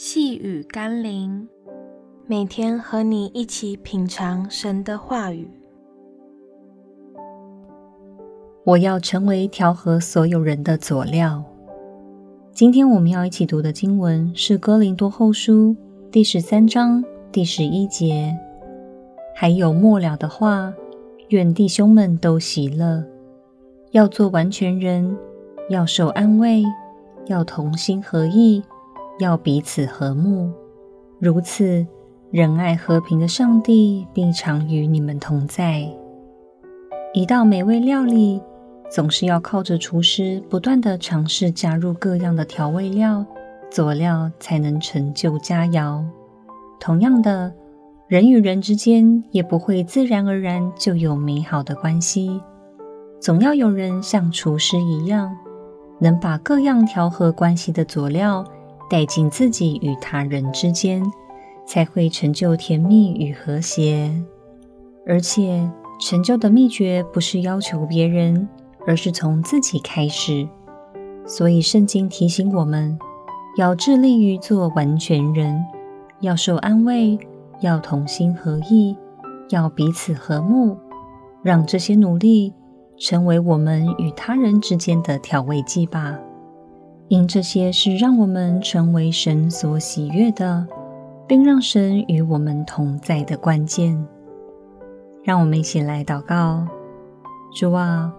细雨甘霖，每天和你一起品尝神的话语。我要成为调和所有人的佐料。今天我们要一起读的经文是《哥林多后书》第十三章第十一节。还有末了的话，愿弟兄们都喜乐，要做完全人，要受安慰，要同心合意。要彼此和睦，如此仁爱和平的上帝必常与你们同在。一道美味料理总是要靠着厨师不断地尝试加入各样的调味料、佐料，才能成就佳肴。同样的，人与人之间也不会自然而然就有美好的关系，总要有人像厨师一样，能把各样调和关系的佐料。带进自己与他人之间，才会成就甜蜜与和谐。而且，成就的秘诀不是要求别人，而是从自己开始。所以，圣经提醒我们，要致力于做完全人，要受安慰，要同心合意，要彼此和睦，让这些努力成为我们与他人之间的调味剂吧。因这些是让我们成为神所喜悦的，并让神与我们同在的关键。让我们一起来祷告：主啊，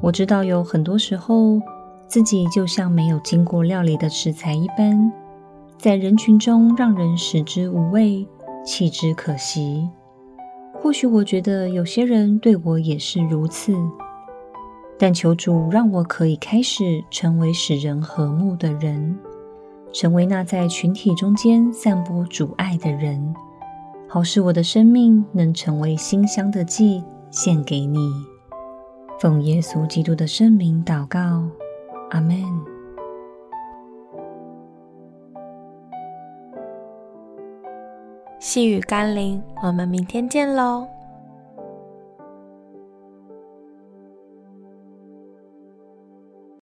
我知道有很多时候自己就像没有经过料理的食材一般，在人群中让人食之无味，弃之可惜。或许我觉得有些人对我也是如此。但求主让我可以开始成为使人和睦的人，成为那在群体中间散播主爱的人，好使我的生命能成为馨香的祭，献给你。奉耶稣基督的圣名祷告，阿门。细雨甘霖，我们明天见喽。